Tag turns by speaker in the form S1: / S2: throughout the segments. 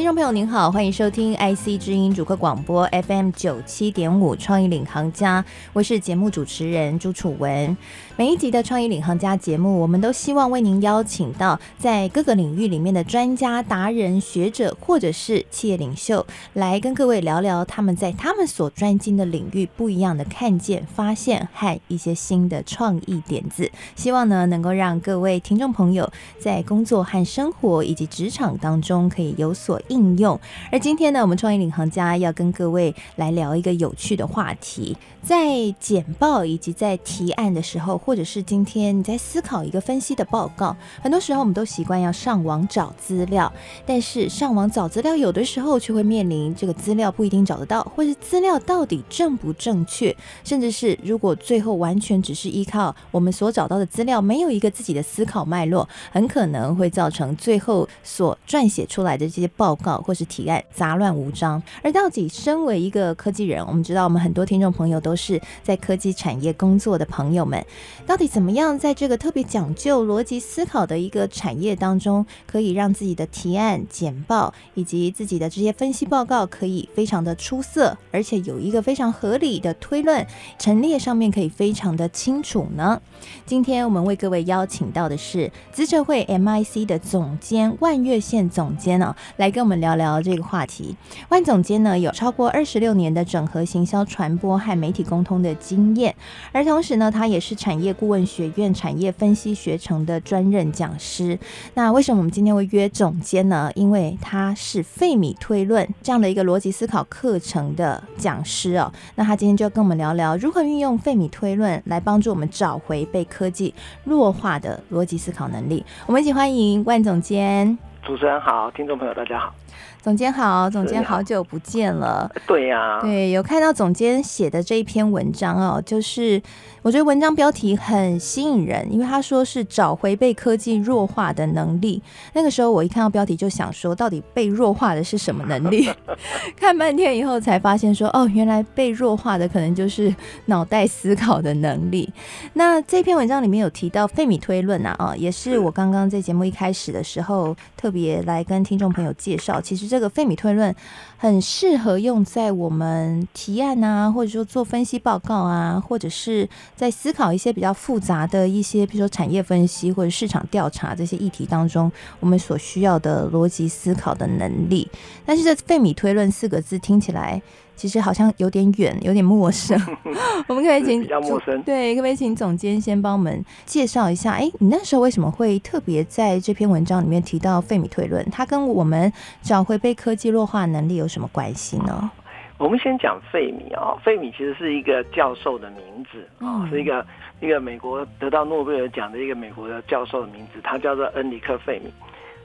S1: 听众朋友您好，欢迎收听 IC 之音主客广播 FM 九七点五创意领航家，我是节目主持人朱楚文。每一集的创意领航家节目，我们都希望为您邀请到在各个领域里面的专家、达人、学者，或者是企业领袖，来跟各位聊聊他们在他们所专精的领域不一样的看见、发现和一些新的创意点子。希望呢，能够让各位听众朋友在工作和生活以及职场当中可以有所应用。而今天呢，我们创意领航家要跟各位来聊一个有趣的话题，在简报以及在提案的时候，或者是今天你在思考一个分析的报告，很多时候我们都习惯要上网找资料，但是上网找资料有的时候却会面临这个资料不一定找得到，或是资料到底正不正确，甚至是如果最后完全只是依靠我们所找到的资料，没有一个自己的思考脉络，很可能会造成最后所撰写出来的这些报告。或是提案杂乱无章，而到底身为一个科技人，我们知道我们很多听众朋友都是在科技产业工作的朋友们，到底怎么样在这个特别讲究逻辑思考的一个产业当中，可以让自己的提案、简报以及自己的这些分析报告可以非常的出色，而且有一个非常合理的推论陈列上面可以非常的清楚呢？今天我们为各位邀请到的是资策会 MIC 的总监万月宪总监哦，来跟我们我们聊。聊这个话题，万总监呢有超过二十六年的整合行销传播和媒体沟通的经验，而同时呢，他也是产业顾问学院产业分析学程的专任讲师。那为什么我们今天会约总监呢？因为他是费米推论这样的一个逻辑思考课程的讲师哦。那他今天就要跟我们聊聊如何运用费米推论来帮助我们找回被科技弱化的逻辑思考能力。我们一起欢迎万总监。
S2: 主持人好，听众朋友大家好。
S1: 总监好，总监好久不见了。
S2: 对呀、啊，
S1: 对，有看到总监写的这一篇文章哦，就是我觉得文章标题很吸引人，因为他说是找回被科技弱化的能力。那个时候我一看到标题就想说，到底被弱化的是什么能力？看半天以后才发现说，哦，原来被弱化的可能就是脑袋思考的能力。那这篇文章里面有提到费米推论啊，啊，也是我刚刚在节目一开始的时候特别来跟听众朋友介绍，其实。这个费米推论很适合用在我们提案啊，或者说做分析报告啊，或者是在思考一些比较复杂的一些，比如说产业分析或者市场调查这些议题当中，我们所需要的逻辑思考的能力。但是这费米推论四个字听起来。其实好像有点远，有点陌生。我们可以请
S2: 比较陌生，
S1: 对，可不可以请总监先帮我们介绍一下？哎，你那时候为什么会特别在这篇文章里面提到费米推论？它跟我们找回被科技弱化能力有什么关系呢？
S2: 我们先讲费米啊，费米其实是一个教授的名字啊，是一个一个美国得到诺贝尔奖的一个美国的教授的名字，他叫做恩里克费米。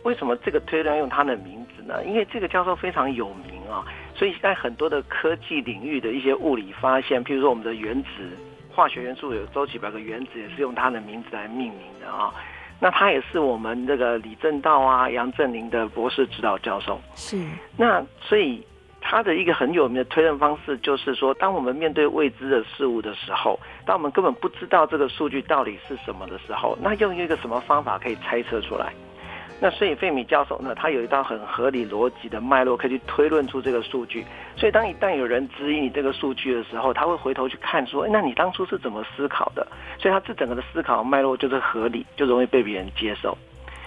S2: 为什么这个推断用他的名字呢？因为这个教授非常有名啊。所以在很多的科技领域的一些物理发现，譬如说我们的原子、化学元素有周几百个原子，也是用他的名字来命名的啊。那他也是我们这个李政道啊、杨振宁的博士指导教授。
S1: 是。
S2: 那所以他的一个很有名的推论方式，就是说，当我们面对未知的事物的时候，当我们根本不知道这个数据到底是什么的时候，那用一个什么方法可以猜测出来？那所以费米教授呢，他有一道很合理逻辑的脉络，可以去推论出这个数据。所以当一旦有人质疑你这个数据的时候，他会回头去看说，那你当初是怎么思考的？所以他这整个的思考脉络就是合理，就容易被别人接受。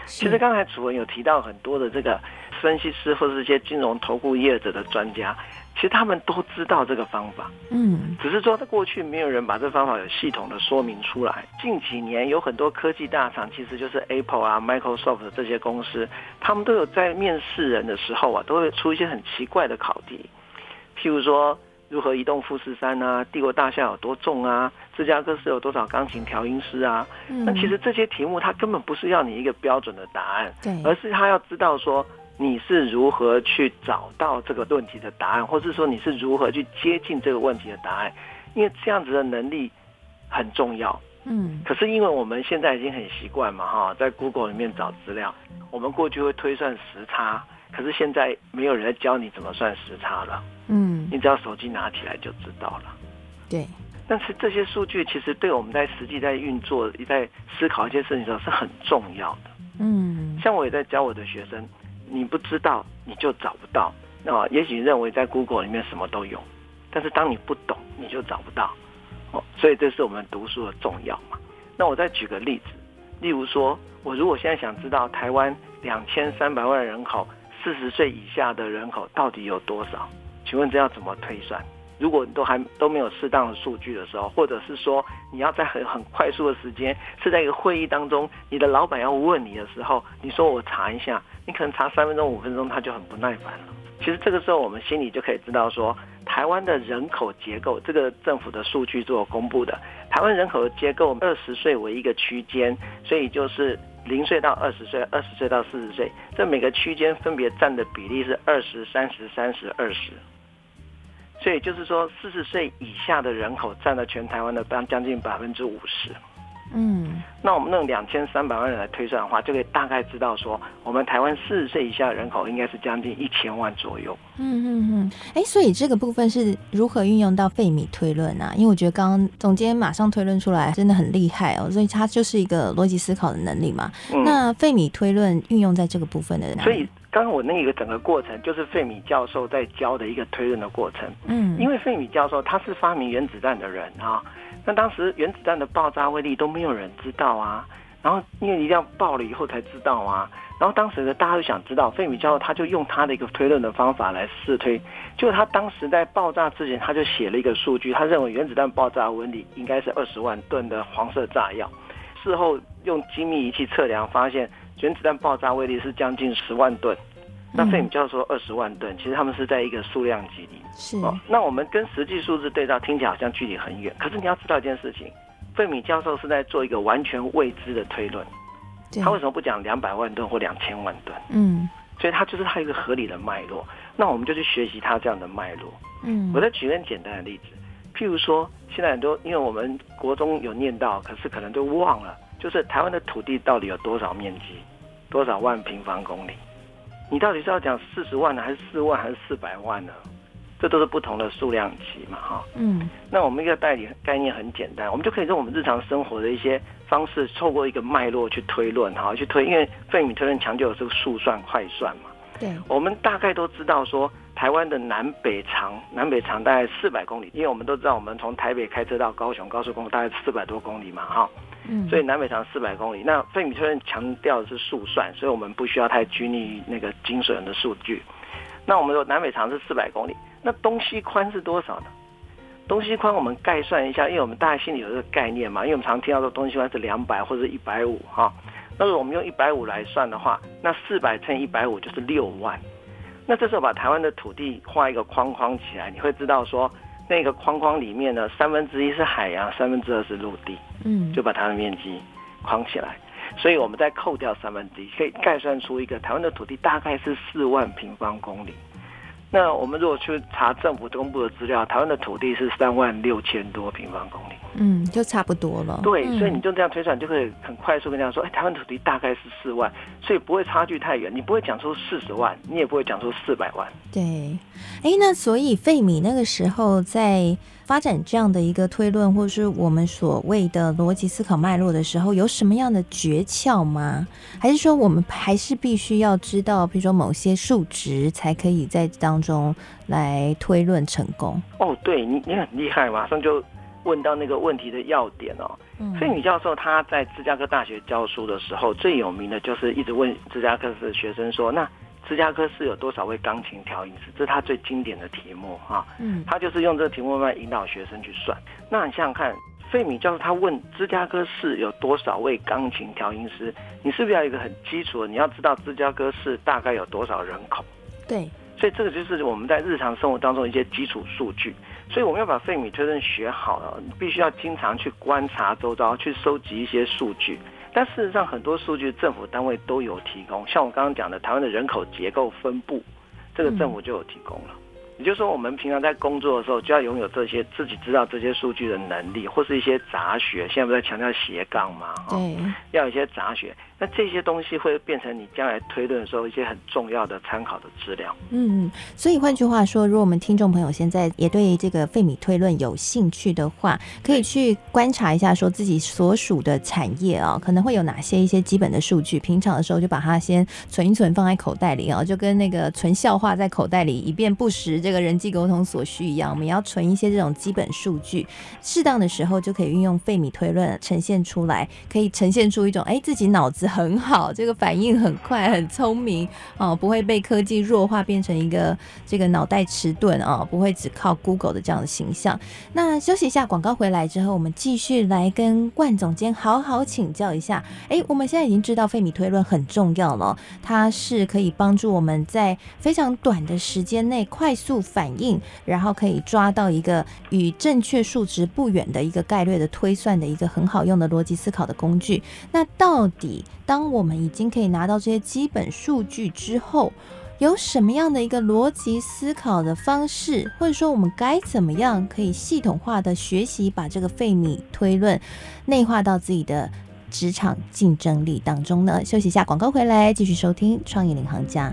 S2: 其实刚才楚文有提到很多的这个分析师或者是一些金融投顾业者的专家。其实他们都知道这个方法，
S1: 嗯，
S2: 只是说在过去没有人把这个方法有系统的说明出来。近几年有很多科技大厂，其实就是 Apple 啊、Microsoft 这些公司，他们都有在面试人的时候啊，都会出一些很奇怪的考题，譬如说如何移动富士山啊、帝国大厦有多重啊、芝加哥市有多少钢琴调音师啊。
S1: 嗯，
S2: 那其实这些题目它根本不是要你一个标准的答案，
S1: 对，
S2: 而是他要知道说。你是如何去找到这个问题的答案，或是说你是如何去接近这个问题的答案？因为这样子的能力很重要。
S1: 嗯，
S2: 可是因为我们现在已经很习惯嘛，哈，在 Google 里面找资料，我们过去会推算时差，可是现在没有人在教你怎么算时差了。
S1: 嗯，
S2: 你只要手机拿起来就知道了。
S1: 对。
S2: 但是这些数据其实对我们在实际在运作、在思考一些事情的时候是很重要的。
S1: 嗯，
S2: 像我也在教我的学生，你不知道你就找不到。那也许认为在 Google 里面什么都有，但是当你不懂，你就找不到。哦，所以这是我们读书的重要嘛。那我再举个例子，例如说，我如果现在想知道台湾两千三百万人口，四十岁以下的人口到底有多少？请问这要怎么推算？如果你都还都没有适当的数据的时候，或者是说你要在很很快速的时间，是在一个会议当中，你的老板要问你的时候，你说我查一下，你可能查三分钟五分钟，他就很不耐烦了。其实这个时候我们心里就可以知道说，台湾的人口结构，这个政府的数据做公布的，台湾人口的结构，二十岁为一个区间，所以就是零岁到二十岁，二十岁到四十岁，这每个区间分别占的比例是二十、三十、三十、二十。所以就是说，四十岁以下的人口占了全台湾的将近百分之五十。
S1: 嗯，
S2: 那我们用两千三百万人来推算的话，就可以大概知道说，我们台湾四十岁以下的人口应该是将近一千万左右。
S1: 嗯嗯嗯，哎、欸，所以这个部分是如何运用到费米推论啊？因为我觉得刚刚总监马上推论出来，真的很厉害哦。所以它就是一个逻辑思考的能力嘛。嗯、那费米推论运用在这个部分的，
S2: 所以刚刚我那个整个过程就是费米教授在教的一个推论的过程。嗯，因为费米教授他是发明原子弹的人啊。那当时原子弹的爆炸威力都没有人知道啊，然后因为一定要爆了以后才知道啊，然后当时呢大家都想知道，费米教授他就用他的一个推论的方法来试推，就他当时在爆炸之前他就写了一个数据，他认为原子弹爆炸威力应该是二十万吨的黄色炸药，事后用精密仪器测量发现原子弹爆炸威力是将近十万吨。那费米教授说二十万吨，其实他们是在一个数量级里。
S1: 是。
S2: 哦，那我们跟实际数字对照，听起来好像距离很远。可是你要知道一件事情，费米教授是在做一个完全未知的推论。他为什么不讲两百万吨或两千万吨？嗯。所以他就是他一个合理的脉络。那我们就去学习他这样的脉络。嗯。我再举个很简单的例子，譬如说，现在很多因为我们国中有念到，可是可能都忘了，就是台湾的土地到底有多少面积，多少万平方公里？你到底是要讲四十万呢，还是四万，还是四百万呢？这都是不同的数量级嘛，哈。嗯。那我们一个代理概念很简单，我们就可以用我们日常生活的一些方式，透过一个脉络去推论，哈，去推。因为费米推论强调的是速算、快算嘛。对。我们大概都知道说，台湾的南北长，南北长大概四百公里，因为我们都知道，我们从台北开车到高雄高速公路大概四百多公里嘛，哈。所以南北长四百公里。那费米推论强调的是速算，所以我们不需要太拘泥于那个精准的数据。那我们说南北长是四百公里，那东西宽是多少呢？东西宽我们概算一下，因为我们大家心里有这个概念嘛，因为我们常听到说东西宽是两百或者一百五哈。那如果我们用一百五来算的话，那四百乘一百五就是六万。那这时候把台湾的土地画一个框框起来，你会知道说。那个框框里面呢，三分之一是海洋，三分之二是陆地，嗯，就把它的面积框起来，所以我们再扣掉三分之一，可以概算出一个台湾的土地大概是四万平方公里。那我们如果去查政府公布的资料，台湾的土地是三万六千多平方公里，
S1: 嗯，就差不多了。
S2: 对，所以你就这样推算，就可以很快速跟大家说，哎，台湾土地大概是四万，所以不会差距太远，你不会讲出四十万，你也不会讲出四百万。
S1: 对，哎，那所以费米那个时候在。发展这样的一个推论，或者是我们所谓的逻辑思考脉络的时候，有什么样的诀窍吗？还是说我们还是必须要知道，比如说某些数值，才可以在当中来推论成功？
S2: 哦，对你，你很厉害，马上就问到那个问题的要点哦。所以女、教授她在芝加哥大学教书的时候，最有名的就是一直问芝加哥的学生说：“那。”芝加哥市有多少位钢琴调音师？这是他最经典的题目哈。嗯，他就是用这个题目来引导学生去算。那你想想看，费米教授他问芝加哥市有多少位钢琴调音师，你是不是要一个很基础的？你要知道芝加哥市大概有多少人口？
S1: 对，
S2: 所以这个就是我们在日常生活当中一些基础数据。所以我们要把费米推论学好了，你必须要经常去观察周遭，去收集一些数据。但事实上，很多数据政府单位都有提供，像我刚刚讲的台湾的人口结构分布，这个政府就有提供了。也就是说，我们平常在工作的时候，就要拥有这些自己知道这些数据的能力，或是一些杂学。现在不是在强调斜杠吗？
S1: 对，
S2: 要有一些杂学。那这些东西会变成你将来推论的时候一些很重要的参考的资料。
S1: 嗯嗯，所以换句话说，如果我们听众朋友现在也对这个费米推论有兴趣的话，可以去观察一下，说自己所属的产业啊，可能会有哪些一些基本的数据。平常的时候就把它先存一存，放在口袋里啊，就跟那个存笑话在口袋里，以便不时这个人际沟通所需一样。我们要存一些这种基本数据，适当的时候就可以运用费米推论呈现出来，可以呈现出一种哎自己脑子。很好，这个反应很快，很聪明哦，不会被科技弱化，变成一个这个脑袋迟钝啊，不会只靠 Google 的这样的形象。那休息一下，广告回来之后，我们继续来跟冠总监好好请教一下。哎，我们现在已经知道费米推论很重要了，它是可以帮助我们在非常短的时间内快速反应，然后可以抓到一个与正确数值不远的一个概率的推算的一个很好用的逻辑思考的工具。那到底，当我们已经可以拿到这些基本数据之后，有什么样的一个逻辑思考的方式，或者说我们该怎么样可以系统化的学习，把这个费米推论内化到自己的职场竞争力当中呢？休息一下，广告回来继续收听创业领航家。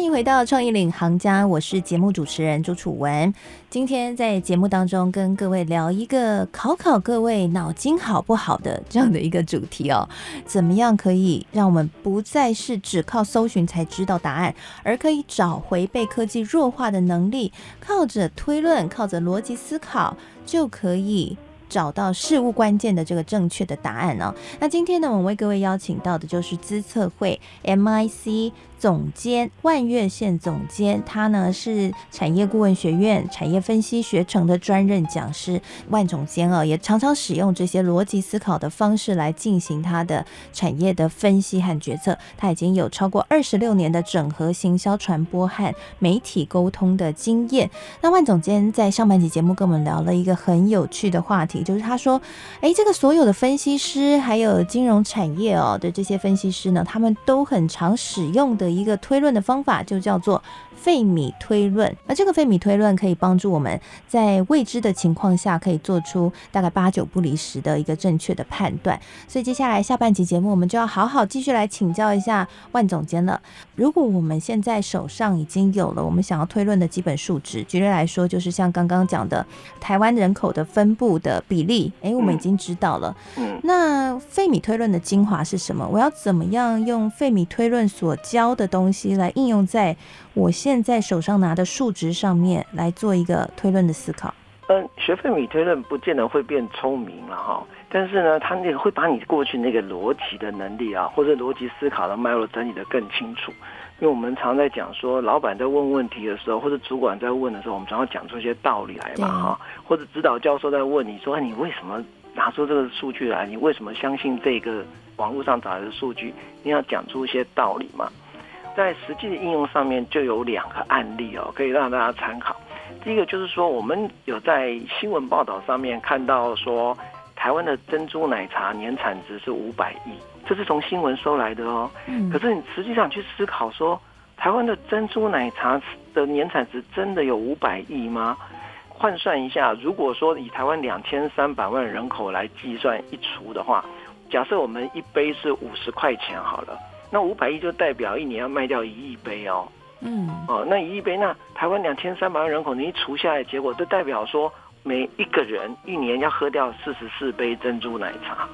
S1: 欢迎回到创意领航家，我是节目主持人朱楚文。今天在节目当中跟各位聊一个考考各位脑筋好不好的这样的一个主题哦，怎么样可以让我们不再是只靠搜寻才知道答案，而可以找回被科技弱化的能力，靠着推论，靠着逻辑思考就可以。找到事物关键的这个正确的答案呢、哦？那今天呢，我们为各位邀请到的就是资策会 MIC 总监万月线总监，他呢是产业顾问学院产业分析学程的专任讲师。万总监啊，也常常使用这些逻辑思考的方式来进行他的产业的分析和决策。他已经有超过二十六年的整合行销传播和媒体沟通的经验。那万总监在上半集节目跟我们聊了一个很有趣的话题。就是他说，哎，这个所有的分析师，还有金融产业哦的这些分析师呢，他们都很常使用的一个推论的方法，就叫做费米推论。而这个费米推论可以帮助我们在未知的情况下，可以做出大概八九不离十的一个正确的判断。所以接下来下半集节目，我们就要好好继续来请教一下万总监了。如果我们现在手上已经有了我们想要推论的基本数值，举例来说，就是像刚刚讲的台湾人口的分布的。比例，哎，我们已经知道了。嗯，那费米推论的精华是什么？我要怎么样用费米推论所教的东西来应用在我现在手上拿的数值上面，来做一个推论的思考？
S2: 嗯，学费米推论不见得会变聪明了哈，但是呢，他那个会把你过去那个逻辑的能力啊，或者逻辑思考的脉络整理的更清楚。因为我们常在讲说，老板在问问题的时候，或者主管在问的时候，我们常要讲出一些道理来嘛，哈，或者指导教授在问你说，你为什么拿出这个数据来？你为什么相信这个网络上找来的数据？你要讲出一些道理嘛。在实际的应用上面，就有两个案例哦，可以让大家参考。第一个就是说，我们有在新闻报道上面看到说，台湾的珍珠奶茶年产值是五百亿。这是从新闻收来的哦，可是你实际上去思考说，台湾的珍珠奶茶的年产值真的有五百亿吗？换算一下，如果说以台湾两千三百万人口来计算一除的话，假设我们一杯是五十块钱好了，那五百亿就代表一年要卖掉一亿杯哦。嗯，哦，那一亿杯，那台湾两千三百万人口，你一除下来，结果就代表说每一个人一年要喝掉四十四杯珍珠奶茶。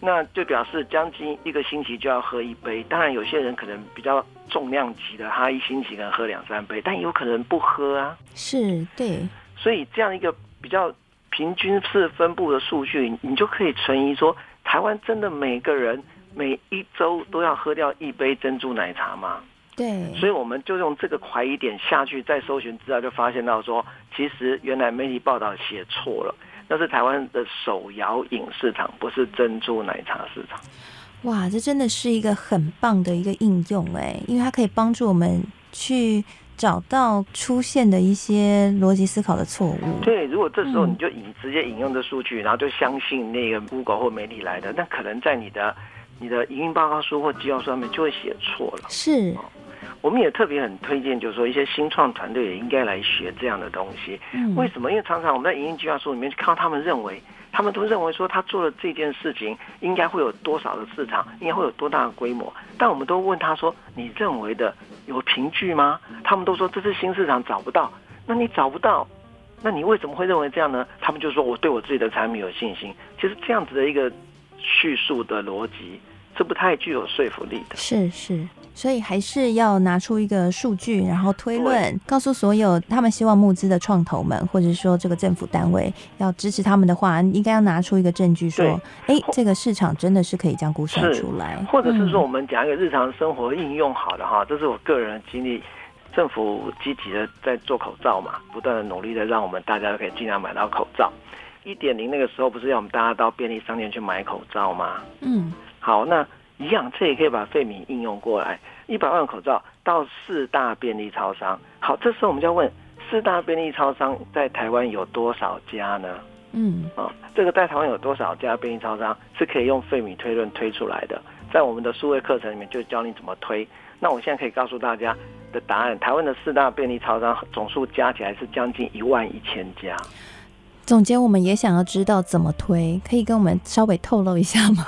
S2: 那就表示将近一个星期就要喝一杯，当然有些人可能比较重量级的，他一星期可能喝两三杯，但有可能不喝啊。
S1: 是，对。
S2: 所以这样一个比较平均式分布的数据，你就可以存疑说，台湾真的每个人每一周都要喝掉一杯珍珠奶茶吗？
S1: 对。
S2: 所以我们就用这个怀疑点下去再搜寻资料，就发现到说，其实原来媒体报道写错了。那是台湾的手摇饮市场，不是珍珠奶茶市场。
S1: 哇，这真的是一个很棒的一个应用哎，因为它可以帮助我们去找到出现的一些逻辑思考的错误。
S2: 对，如果这时候你就引、嗯、直接引用的数据，然后就相信那个 Google 或媒体来的，那可能在你的你的营运报告书或绩效书上面就会写错了。
S1: 是。
S2: 我们也特别很推荐，就是说一些新创团队也应该来学这样的东西。嗯，为什么？因为常常我们在营运计划书里面看到他们认为，他们都认为说他做了这件事情应该会有多少的市场，应该会有多大的规模。但我们都问他说：“你认为的有凭据吗？”他们都说这是新市场找不到。那你找不到，那你为什么会认为这样呢？他们就说：“我对我自己的产品有信心。”其实这样子的一个叙述的逻辑是不太具有说服力的。
S1: 是是。所以还是要拿出一个数据，然后推论，告诉所有他们希望募资的创投们，或者说这个政府单位要支持他们的话，应该要拿出一个证据，说，哎，这个市场真的是可以这样估算出来。
S2: 或者是说，我们讲一个日常生活应用好的哈，这是我个人的经历。政府积极的在做口罩嘛，不断的努力的让我们大家都可以尽量买到口罩。一点零那个时候不是要我们大家到便利商店去买口罩吗？嗯，好，那。一样，这也可以把费米应用过来。一百万口罩到四大便利超商，好，这时候我们就要问：四大便利超商在台湾有多少家呢？嗯，啊，这个在台湾有多少家便利超商是可以用费米推论推出来的？在我们的数位课程里面就教你怎么推。那我现在可以告诉大家的答案：台湾的四大便利超商总数加起来是将近一万一千家。
S1: 总监，我们也想要知道怎么推，可以跟我们稍微透露一下吗？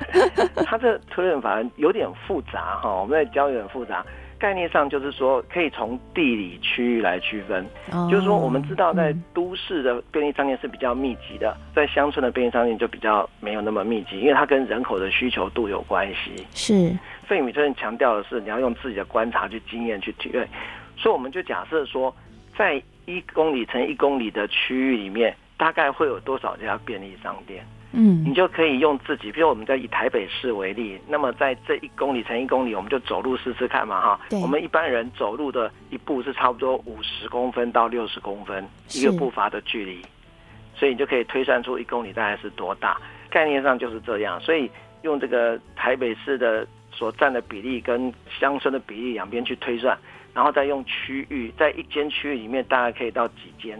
S2: 它这推论法有点复杂哈，我们在教有点复杂。概念上就是说，可以从地理区域来区分，就是说，我们知道在都市的便利商店是比较密集的，在乡村的便利商店就比较没有那么密集，因为它跟人口的需求度有关系。
S1: 是
S2: 费米推论强调的是，你要用自己的观察去经验去体会。所以我们就假设说，在一公里乘一公里的区域里面，大概会有多少家便利商店？嗯，你就可以用自己，比如我们在以台北市为例，那么在这一公里乘一公里，我们就走路试试看嘛，哈。对。我们一般人走路的一步是差不多五十公分到六十公分一个步伐的距离，所以你就可以推算出一公里大概是多大。概念上就是这样，所以用这个台北市的所占的比例跟乡村的比例两边去推算，然后再用区域，在一间区域里面大概可以到几间。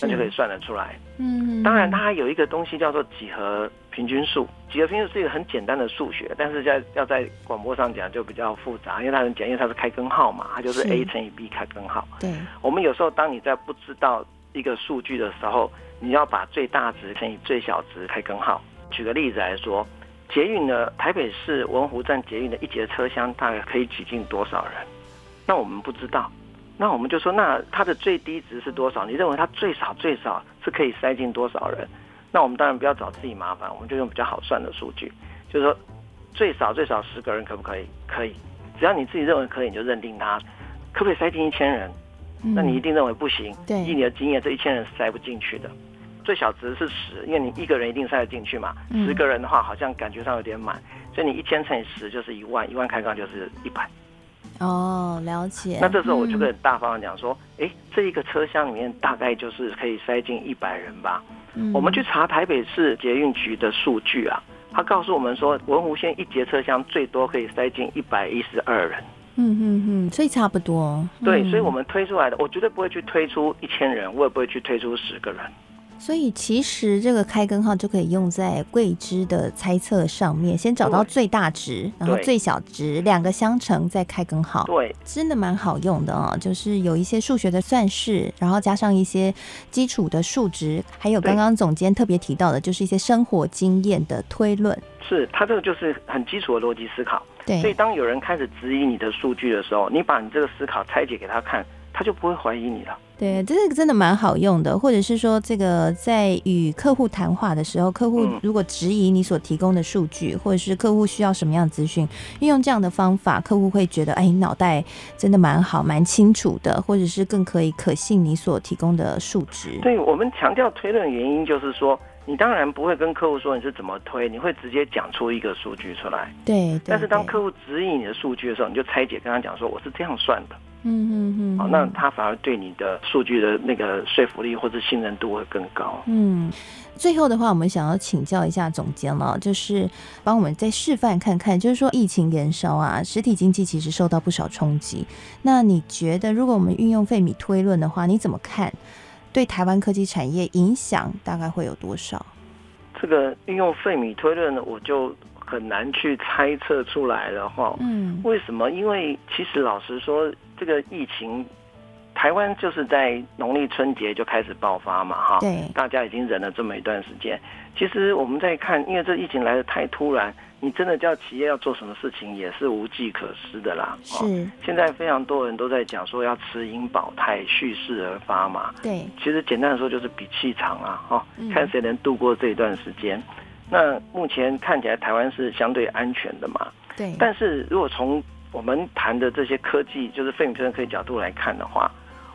S2: 那就可以算得出来。嗯，当然，它还有一个东西叫做几何平均数。几何平均数是一个很简单的数学，但是在要在广播上讲就比较复杂，因为它很简，因为它是开根号嘛，它就是 a 乘以 b 开根号。对，我们有时候当你在不知道一个数据的时候，你要把最大值乘以最小值开根号。举个例子来说，捷运的台北市文湖站捷运的一节车厢大概可以挤进多少人？那我们不知道。那我们就说，那它的最低值是多少？你认为它最少最少是可以塞进多少人？那我们当然不要找自己麻烦，我们就用比较好算的数据，就是说最少最少十个人可不可以？可以，只要你自己认为可以，你就认定它可不可以塞进一千人？那你一定认为不行。对，以你的经验，这一千人是塞不进去的。最小值是十，因为你一个人一定塞得进去嘛。十个人的话，好像感觉上有点满，所以你一千乘以十就是一万，一万开杠就是一百。
S1: 哦，了解。
S2: 那这时候我就跟大方讲说，哎、嗯，这一个车厢里面大概就是可以塞进一百人吧。嗯。我们去查台北市捷运局的数据啊，他告诉我们说，文湖线一节车厢最多可以塞进一百一十二人。
S1: 嗯嗯嗯，所以差不多。
S2: 对，所以我们推出来的，我绝对不会去推出一千人，我也不会去推出十个人。
S1: 所以其实这个开根号就可以用在桂枝的猜测上面，先找到最大值，然后最小值两个相乘再开根号。
S2: 对，
S1: 真的蛮好用的哦，就是有一些数学的算式，然后加上一些基础的数值，还有刚刚总监特别提到的，就是一些生活经验的推论。
S2: 是，它这个就是很基础的逻辑思考。对，所以当有人开始质疑你的数据的时候，你把你这个思考拆解给他看，他就不会怀疑你了。
S1: 对，这个真的蛮好用的，或者是说，这个在与客户谈话的时候，客户如果质疑你所提供的数据，或者是客户需要什么样的资讯，运用这样的方法，客户会觉得，哎，你脑袋真的蛮好，蛮清楚的，或者是更可以可信你所提供的数值。
S2: 对，我们强调推论的原因就是说，你当然不会跟客户说你是怎么推，你会直接讲出一个数据出来。
S1: 对，对，
S2: 但是当客户质疑你的数据的时候，你就拆解跟他讲说，我是这样算的。
S1: 嗯嗯嗯，
S2: 好，那他反而对你的数据的那个说服力或者信任度会更高。
S1: 嗯，最后的话，我们想要请教一下总监了，就是帮我们再示范看看，就是说疫情延烧啊，实体经济其实受到不少冲击。那你觉得，如果我们运用费米推论的话，你怎么看？对台湾科技产业影响大概会有多少？
S2: 这个运用费米推论呢，我就很难去猜测出来了哈。嗯，为什么？因为其实老实说，这个疫情，台湾就是在农历春节就开始爆发嘛，哈。对，大家已经忍了这么一段时间。其实我们在看，因为这疫情来的太突然。你真的叫企业要做什么事情也是无计可施的啦。是，现在非常多人都在讲说要持盈保泰，蓄势而发嘛。对，其实简单的说就是比气场啊，哈，看谁能度过这一段时间。那目前看起来台湾是相对安全的嘛。对。但是如果从我们谈的这些科技，就是费米推论科技角度来看的话，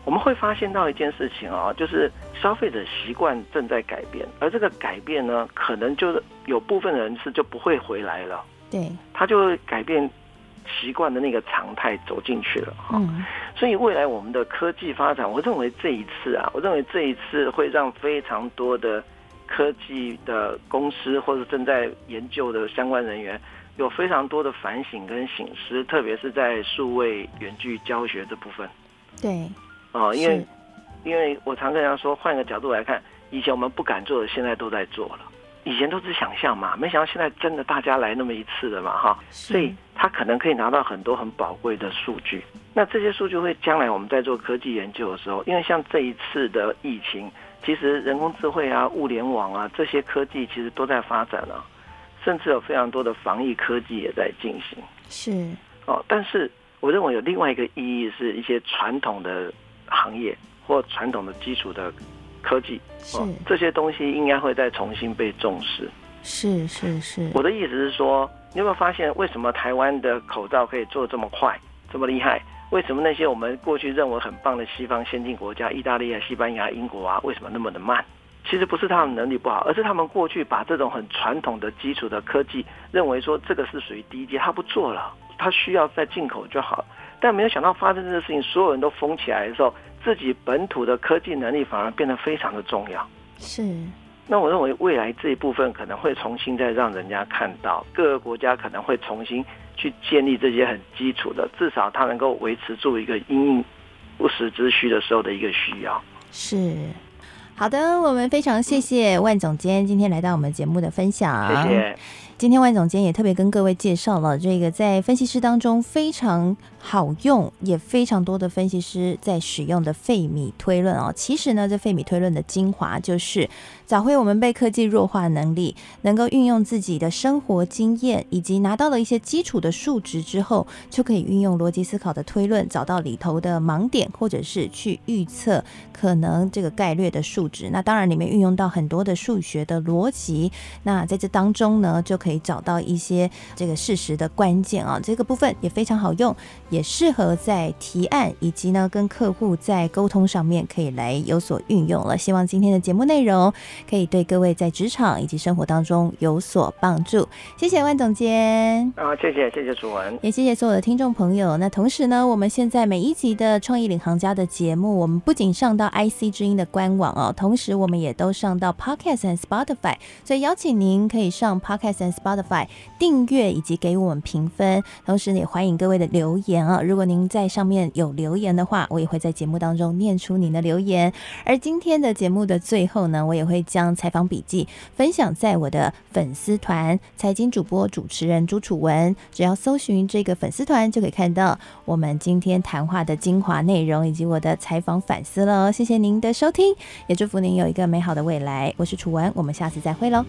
S2: 我们会发现到一件事情啊，就是消费者习惯正在改变，而这个改变呢，可能就是有部分人是就不会回来了，对，他就会改变习惯的那个常态走进去了哈。嗯，所以未来我们的科技发展，我认为这一次啊，我认为这一次会让非常多的科技的公司或者正在研究的相关人员有非常多的反省跟醒思，特别是在数位远距教学这部分，对。哦，因为，因为我常跟人家说，换个角度来看，以前我们不敢做的，现在都在做了。以前都是想象嘛，没想到现在真的大家来那么一次了嘛，哈。所以他可能可以拿到很多很宝贵的数据。那这些数据会将来我们在做科技研究的时候，因为像这一次的疫情，其实人工智慧啊、物联网啊这些科技其实都在发展了，甚至有非常多的防疫科技也在进行。是。哦，但是我认为有另外一个意义，是一些传统的。行业或传统的基础的科技，是这些东西应该会再重新被重视。是是是，我的意思是说，你有没有发现，为什么台湾的口罩可以做这么快，这么厉害？为什么那些我们过去认为很棒的西方先进国家，意大利啊、西班牙、英国啊，为什么那么的慢？其实不是他们能力不好，而是他们过去把这种很传统的基础的科技，认为说这个是属于低阶，他不做了，他需要再进口就好。但没有想到发生这个事情，所有人都疯起来的时候，自己本土的科技能力反而变得非常的重要。是，那我认为未来这一部分可能会重新再让人家看到，各个国家可能会重新去建立这些很基础的，至少它能够维持住一个因应不时之需的时候的一个需要。是，好的，我们非常谢谢万总监今天来到我们节目的分享。谢谢。今天万总监也特别跟各位介绍了这个在分析师当中非常好用，也非常多的分析师在使用的费米推论哦。其实呢，这费米推论的精华就是找回我们被科技弱化的能力，能够运用自己的生活经验，以及拿到了一些基础的数值之后，就可以运用逻辑思考的推论，找到里头的盲点，或者是去预测可能这个概率的数值。那当然里面运用到很多的数学的逻辑，那在这当中呢，就可以找到一些这个事实的关键啊，这个部分也非常好用。也适合在提案以及呢跟客户在沟通上面可以来有所运用了。希望今天的节目内容可以对各位在职场以及生活当中有所帮助。谢谢万总监啊，谢谢谢谢主文，也谢谢所有的听众朋友。那同时呢，我们现在每一集的创意领航家的节目，我们不仅上到 IC 之音的官网哦，同时我们也都上到 Podcast and Spotify，所以邀请您可以上 Podcast and Spotify 订阅以及给我们评分，同时也欢迎各位的留言。啊，如果您在上面有留言的话，我也会在节目当中念出您的留言。而今天的节目的最后呢，我也会将采访笔记分享在我的粉丝团“财经主播主持人朱楚文”，只要搜寻这个粉丝团，就可以看到我们今天谈话的精华内容以及我的采访反思了。谢谢您的收听，也祝福您有一个美好的未来。我是楚文，我们下次再会喽。